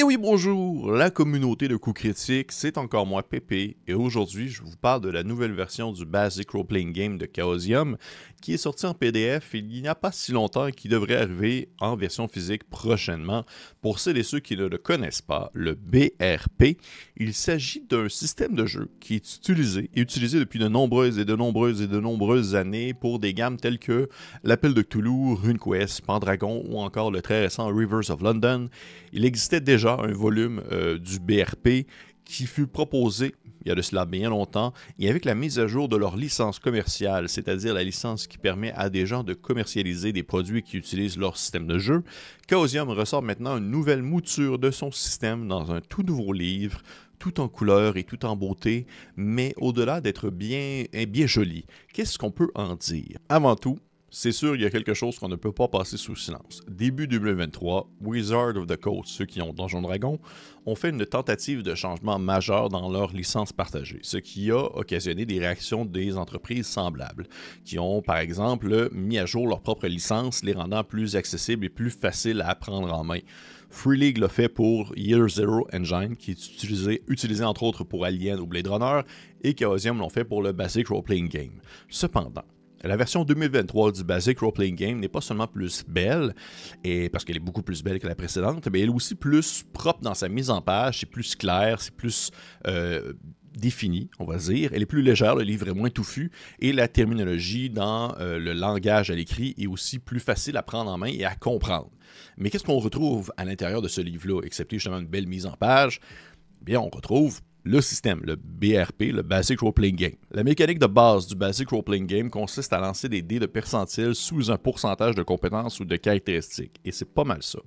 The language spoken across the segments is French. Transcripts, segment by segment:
Et oui, bonjour, la communauté de coups critiques, c'est encore moi Pépé, et aujourd'hui je vous parle de la nouvelle version du Basic Role Playing Game de Chaosium, qui est sorti en PDF il n'y a pas si longtemps et qui devrait arriver en version physique prochainement. Pour celles et ceux qui ne le connaissent pas, le BRP, il s'agit d'un système de jeu qui est utilisé, et utilisé depuis de nombreuses et de nombreuses et de nombreuses années pour des gammes telles que l'Appel de Cthulhu, RuneQuest, Pendragon ou encore le très récent Rivers of London. Il existait déjà un volume euh, du BRP qui fut proposé il y a de cela bien longtemps, et avec la mise à jour de leur licence commerciale, c'est-à-dire la licence qui permet à des gens de commercialiser des produits qui utilisent leur système de jeu, Chaosium ressort maintenant une nouvelle mouture de son système dans un tout nouveau livre, tout en couleur et tout en beauté, mais au-delà d'être bien, bien joli. Qu'est-ce qu'on peut en dire? Avant tout, c'est sûr, il y a quelque chose qu'on ne peut pas passer sous silence. Début 2023, Wizard of the Coast, ceux qui ont Donjon Dragon, ont fait une tentative de changement majeur dans leur licence partagée, ce qui a occasionné des réactions des entreprises semblables, qui ont par exemple mis à jour leur propre licence, les rendant plus accessibles et plus faciles à prendre en main. Free League l'a fait pour Year Zero Engine, qui est utilisé, utilisé entre autres pour Alien ou Blade Runner, et Chaosium l'ont fait pour le Basic Role Playing Game. Cependant, la version 2023 du Basic Role Playing Game n'est pas seulement plus belle, et parce qu'elle est beaucoup plus belle que la précédente, mais elle est aussi plus propre dans sa mise en page, c'est plus clair, c'est plus euh, défini, on va dire. Elle est plus légère, le livre est moins touffu, et la terminologie dans euh, le langage à l'écrit est aussi plus facile à prendre en main et à comprendre. Mais qu'est-ce qu'on retrouve à l'intérieur de ce livre-là, excepté justement une belle mise en page? Eh bien, on retrouve le système, le BRP, le Basic Role Playing Game. La mécanique de base du Basic Role Playing Game consiste à lancer des dés de percentile sous un pourcentage de compétences ou de caractéristiques. Et c'est pas mal ça.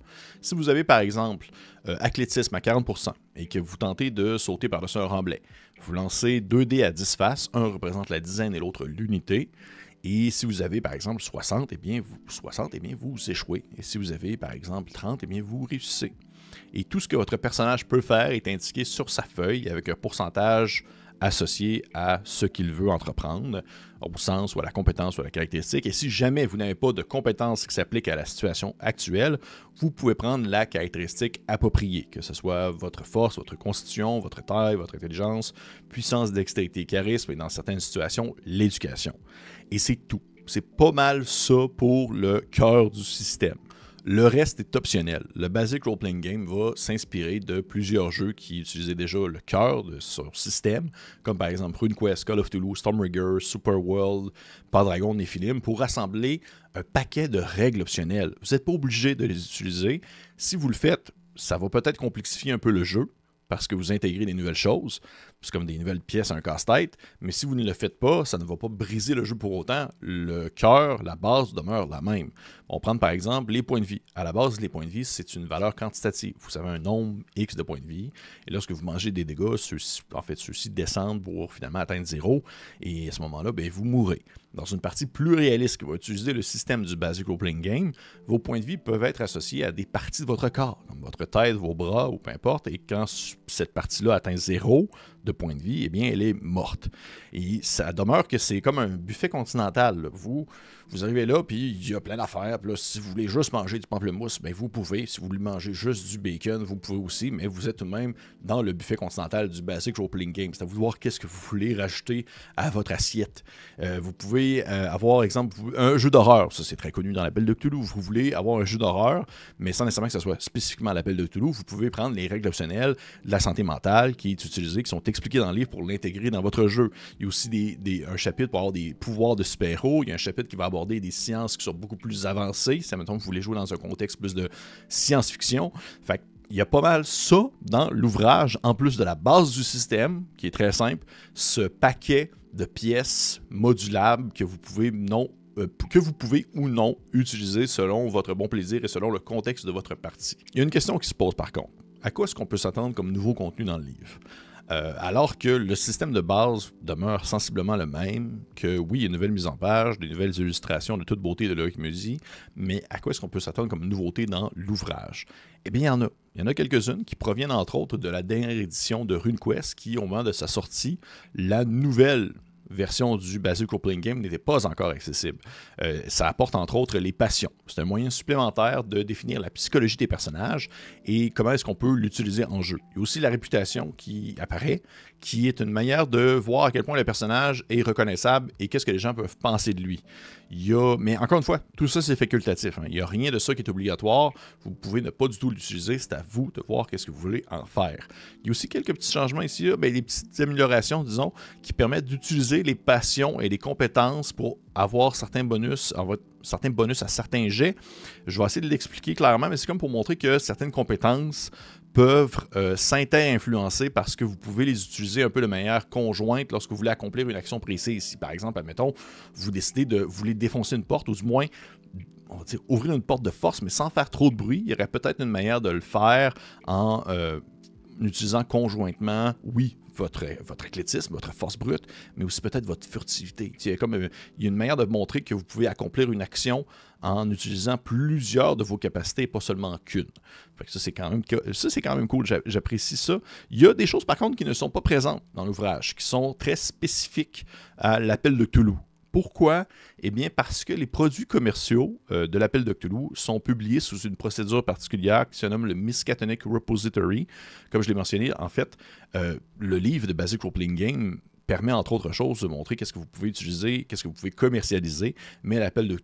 Si vous avez par exemple euh, athlétisme à 40% et que vous tentez de sauter par-dessus un remblai, vous lancez deux dés à 10 faces, un représente la dizaine et l'autre l'unité. Et si vous avez par exemple 60, eh bien vous, 60, eh bien vous échouez. Et si vous avez par exemple 30, eh bien vous réussissez. Et tout ce que votre personnage peut faire est indiqué sur sa feuille avec un pourcentage associé à ce qu'il veut entreprendre, au sens ou à la compétence ou à la caractéristique. Et si jamais vous n'avez pas de compétence qui s'applique à la situation actuelle, vous pouvez prendre la caractéristique appropriée, que ce soit votre force, votre constitution, votre taille, votre intelligence, puissance, dextérité, charisme et dans certaines situations, l'éducation. Et c'est tout. C'est pas mal ça pour le cœur du système. Le reste est optionnel. Le Basic Role Playing Game va s'inspirer de plusieurs jeux qui utilisaient déjà le cœur de son système, comme par exemple RuneQuest, Call of Toulouse, Stormrigger, Superworld, Dragon, Nephilim, pour rassembler un paquet de règles optionnelles. Vous n'êtes pas obligé de les utiliser. Si vous le faites, ça va peut-être complexifier un peu le jeu, parce que vous intégrez des nouvelles choses. C'est comme des nouvelles pièces un casse-tête. Mais si vous ne le faites pas, ça ne va pas briser le jeu pour autant. Le cœur, la base demeure la même. On prend par exemple les points de vie. À la base, les points de vie, c'est une valeur quantitative. Vous avez un nombre X de points de vie. Et lorsque vous mangez des dégâts, ceux en fait, ceux-ci descendent pour finalement atteindre zéro. Et à ce moment-là, ben, vous mourrez. Dans une partie plus réaliste qui va utiliser le système du Basic Role Playing Game, vos points de vie peuvent être associés à des parties de votre corps, comme votre tête, vos bras ou peu importe. Et quand cette partie-là atteint zéro, de points de vie, eh bien, elle est morte. Et ça demeure que c'est comme un buffet continental. Vous, vous arrivez là, puis il y a plein d'affaires. Puis là, si vous voulez juste manger du pamplemousse, bien, vous pouvez. Si vous voulez manger juste du bacon, vous pouvez aussi. Mais vous êtes tout de même dans le buffet continental du Basic Role Playing Game. C'est à vous de voir qu'est-ce que vous voulez rajouter à votre assiette. Euh, vous pouvez euh, avoir, exemple, un jeu d'horreur. Ça, c'est très connu dans l'appel de Cthulhu. Vous voulez avoir un jeu d'horreur, mais sans nécessairement que ce soit spécifiquement l'appel de Cthulhu. Vous pouvez prendre les règles optionnelles de la santé mentale qui est utilisée, qui sont expliquées dans le livre pour l'intégrer dans votre jeu. Il y a aussi des, un chapitre pour avoir des pouvoirs de super-héros. Il y a un chapitre qui va aborder des sciences qui sont beaucoup plus avancées. Si, mettons, vous voulez jouer dans un contexte plus de science-fiction. Fait il y a pas mal ça dans l'ouvrage, en plus de la base du système, qui est très simple, ce paquet de pièces modulables que vous pouvez non euh, que vous pouvez ou non utiliser selon votre bon plaisir et selon le contexte de votre partie. Il y a une question qui se pose par contre. À quoi est-ce qu'on peut s'attendre comme nouveau contenu dans le livre? Euh, alors que le système de base demeure sensiblement le même, que oui, il y a une nouvelle mise en page, des nouvelles illustrations de toute beauté de Loïc Musi, mais à quoi est-ce qu'on peut s'attendre comme nouveauté dans l'ouvrage? Eh bien, il y en a. Il y en a quelques-unes qui proviennent entre autres de la dernière édition de RuneQuest, qui, au moment de sa sortie, la nouvelle version du Role Playing Game n'était pas encore accessible. Euh, ça apporte entre autres les passions. C'est un moyen supplémentaire de définir la psychologie des personnages et comment est-ce qu'on peut l'utiliser en jeu. Il y a aussi la réputation qui apparaît, qui est une manière de voir à quel point le personnage est reconnaissable et qu'est-ce que les gens peuvent penser de lui. Mais encore une fois, tout ça c'est facultatif. Hein. Il n'y a rien de ça qui est obligatoire. Vous pouvez ne pas du tout l'utiliser. C'est à vous de voir qu'est-ce que vous voulez en faire. Il y a aussi quelques petits changements ici, là, ben, des petites améliorations, disons, qui permettent d'utiliser les passions et les compétences pour avoir certains bonus, certains bonus à certains jets. Je vais essayer de l'expliquer clairement, mais c'est comme pour montrer que certaines compétences peuvent euh, s'inter-influencer parce que vous pouvez les utiliser un peu de manière conjointe lorsque vous voulez accomplir une action précise. Si par exemple, admettons, vous décidez de vous défoncer une porte ou du moins on va dire, ouvrir une porte de force, mais sans faire trop de bruit, il y aurait peut-être une manière de le faire en euh, utilisant conjointement, oui, votre, votre athlétisme, votre force brute, mais aussi peut-être votre furtivité. Il y, a comme, a une manière de montrer que vous pouvez accomplir une action en utilisant plusieurs de vos capacités, pas seulement qu'une. Ça, c'est quand, même, ça, c'est quand même cool. J'apprécie ça. Il y a des choses, par contre, qui ne sont pas présentes dans l'ouvrage, qui sont très spécifiques à l'appel de Toulouse. Pourquoi? Eh bien, parce que les produits commerciaux euh, de l'appel de sont publiés sous une procédure particulière qui se nomme le Miskatonic Repository. Comme je l'ai mentionné, en fait, euh, le livre de Basic Role Playing Game permet entre autres choses de montrer qu'est-ce que vous pouvez utiliser, qu'est-ce que vous pouvez commercialiser, mais l'appel de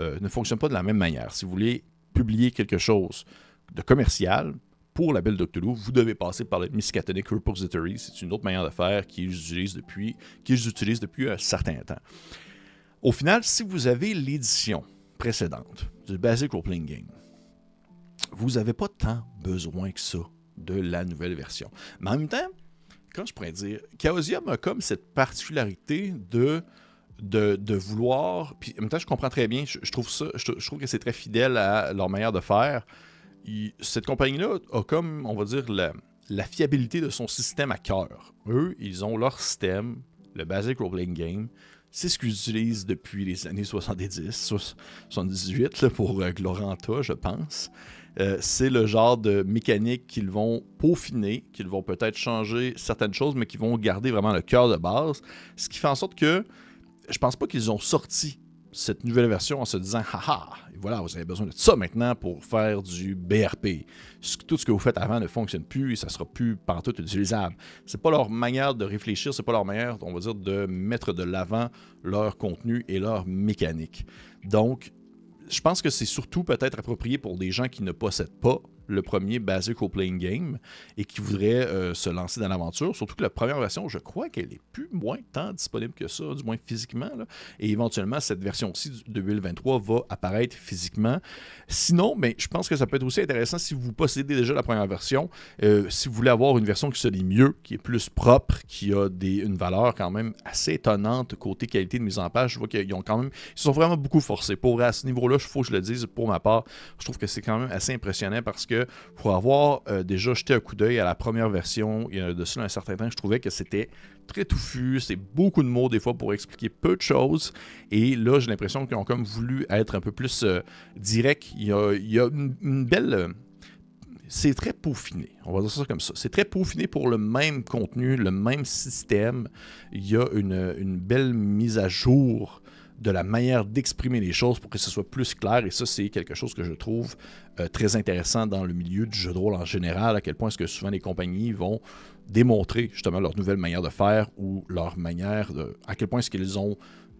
euh, ne fonctionne pas de la même manière. Si vous voulez publier quelque chose de commercial, pour la Belle Cthulhu, vous devez passer par le Miskatonic Repository. C'est une autre manière de faire qu'ils utilisent depuis, un certain temps. Au final, si vous avez l'édition précédente du Basic Role Playing Game, vous n'avez pas tant besoin que ça de la nouvelle version. Mais en même temps, quand je pourrais dire, Chaosium a comme cette particularité de, de, vouloir. Puis en même temps, je comprends très bien, je, trouve ça, je, trouve que c'est très fidèle à leur manière de faire cette compagnie-là a comme, on va dire, la, fiabilité de son système à cœur. Eux, ils ont leur système, le Basic Role Playing Game. C'est ce qu'ils utilisent depuis les années 70, 78 pour euh, Gloranta, je pense. Euh, c'est le genre de mécanique qu'ils vont peaufiner, qu'ils vont peut-être changer certaines choses, mais qui vont garder vraiment le cœur de base. Ce qui fait en sorte que je pense pas qu'ils ont sorti cette nouvelle version en se disant haha, voilà, vous avez besoin de ça maintenant pour faire du BRP. Tout ce que vous faites avant ne fonctionne plus et ça sera plus partout utilisable. C'est pas leur manière de réfléchir, c'est pas leur manière, on va dire, de mettre de l'avant leur contenu et leur mécanique. Donc, je pense que c'est surtout peut-être approprié pour des gens qui ne possèdent pas le premier Basic Role Playing Game et qui voudrait euh, se lancer dans l'aventure. Surtout que la première version, je crois qu'elle est plus moins tant disponible que ça, du moins physiquement. Et éventuellement, cette version-ci de 2023 va apparaître physiquement. Sinon, ben, je pense que ça peut être aussi intéressant si vous possédez déjà la première version. Euh, si vous voulez avoir une version qui se lit mieux, qui est plus propre, qui a des, une valeur quand même assez étonnante côté qualité de mise en page, je vois qu'ils ont quand même. Ils sont vraiment beaucoup forcés. Pour à ce niveau-là, il faut que je le dise pour ma part. Je trouve que c'est quand même assez impressionnant parce que pour avoir euh, déjà jeté un coup d'œil à la première version, il y a de cela un certain temps, je trouvais que c'était très touffu, c'est beaucoup de mots des fois pour expliquer peu de choses. Et là, j'ai l'impression qu'ils ont comme voulu être un peu plus euh, direct. Il y a, une, belle euh, c'est très peaufiné. On va dire ça comme ça. C'est très peaufiné pour le même contenu, le même système. Il y a une belle mise à jour de la manière d'exprimer les choses pour que ce soit plus clair. Et ça, c'est quelque chose que je trouve euh, très intéressant dans le milieu du jeu de rôle en général, à quel point est-ce que souvent les compagnies vont démontrer justement leur nouvelle manière de faire ou leur manière de... à quel point est-ce qu'ils ont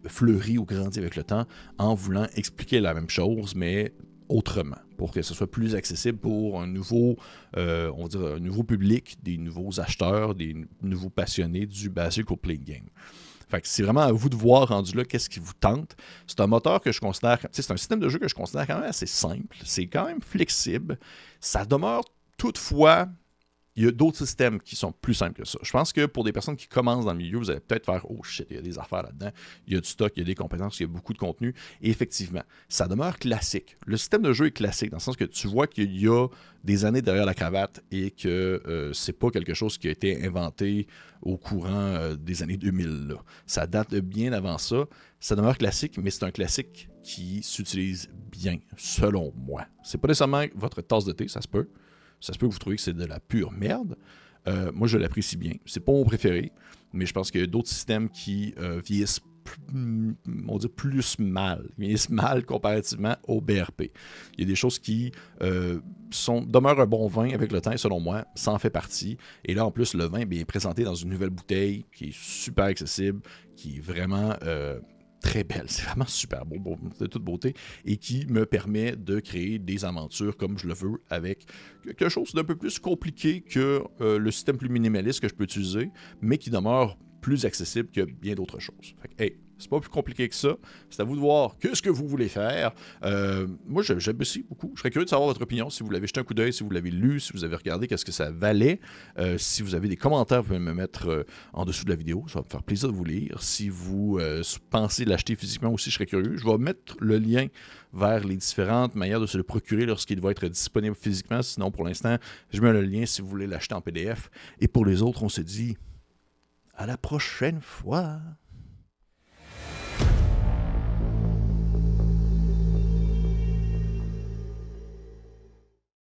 fleuri ou grandi avec le temps en voulant expliquer la même chose, mais autrement, pour que ce soit plus accessible pour un nouveau, euh, on va dire, un nouveau public, des nouveaux acheteurs, des nouveaux passionnés du Basic Role Playing Game c'est vraiment à vous de voir rendu là qu'est-ce qui vous tente. C'est un moteur que je considère, c'est un système de jeu que je considère quand même assez simple. C'est quand même flexible. Ça demeure toutefois il y a d'autres systèmes qui sont plus simples que ça. Je pense que pour des personnes qui commencent dans le milieu, vous allez peut-être faire Oh shit, il y a des affaires là-dedans, il y a du stock, il y a des compétences, il y a beaucoup de contenu. Et effectivement, ça demeure classique. Le système de jeu est classique dans le sens que tu vois qu'il y a des années derrière la cravate et que euh, c'est pas quelque chose qui a été inventé au courant euh, des années 2000. Là. Ça date bien avant ça. Ça demeure classique, mais c'est un classique qui s'utilise bien, selon moi. C'est pas nécessairement votre tasse de thé, ça se peut. Ça se peut que vous trouviez que c'est de la pure merde. Euh, moi, je l'apprécie bien. C'est pas mon préféré, mais je pense qu'il y a d'autres systèmes qui euh, vieillissent on dit plus mal, vieillissent mal comparativement au BRP. Il y a des choses qui euh, sont, demeurent un bon vin avec le temps, selon moi, ça en fait partie. Et là, en plus, le vin est présenté dans une nouvelle bouteille qui est super accessible, qui est vraiment très belle. C'est vraiment super beau, de toute beauté, et qui me permet de créer des aventures comme je le veux avec quelque chose d'un peu plus compliqué que euh, le système plus minimaliste que je peux utiliser, mais qui demeure plus accessible que bien d'autres choses. C'est pas plus compliqué que ça. C'est à vous de voir ce que vous voulez faire. Euh, moi, j'aime aussi beaucoup. Je serais curieux de savoir votre opinion. Si vous l'avez jeté un coup d'œil, si vous l'avez lu, si vous avez regardé, qu'est-ce que ça valait. Euh, si vous avez des commentaires, vous pouvez me mettre euh, en dessous de la vidéo. Ça va me faire plaisir de vous lire. Si vous pensez l'acheter physiquement aussi, je serais curieux. Je vais mettre le lien vers les différentes manières de se le procurer lorsqu'il va être disponible physiquement. Sinon, pour l'instant, je mets le lien si vous voulez l'acheter en PDF. Et pour les autres, on se dit à la prochaine fois.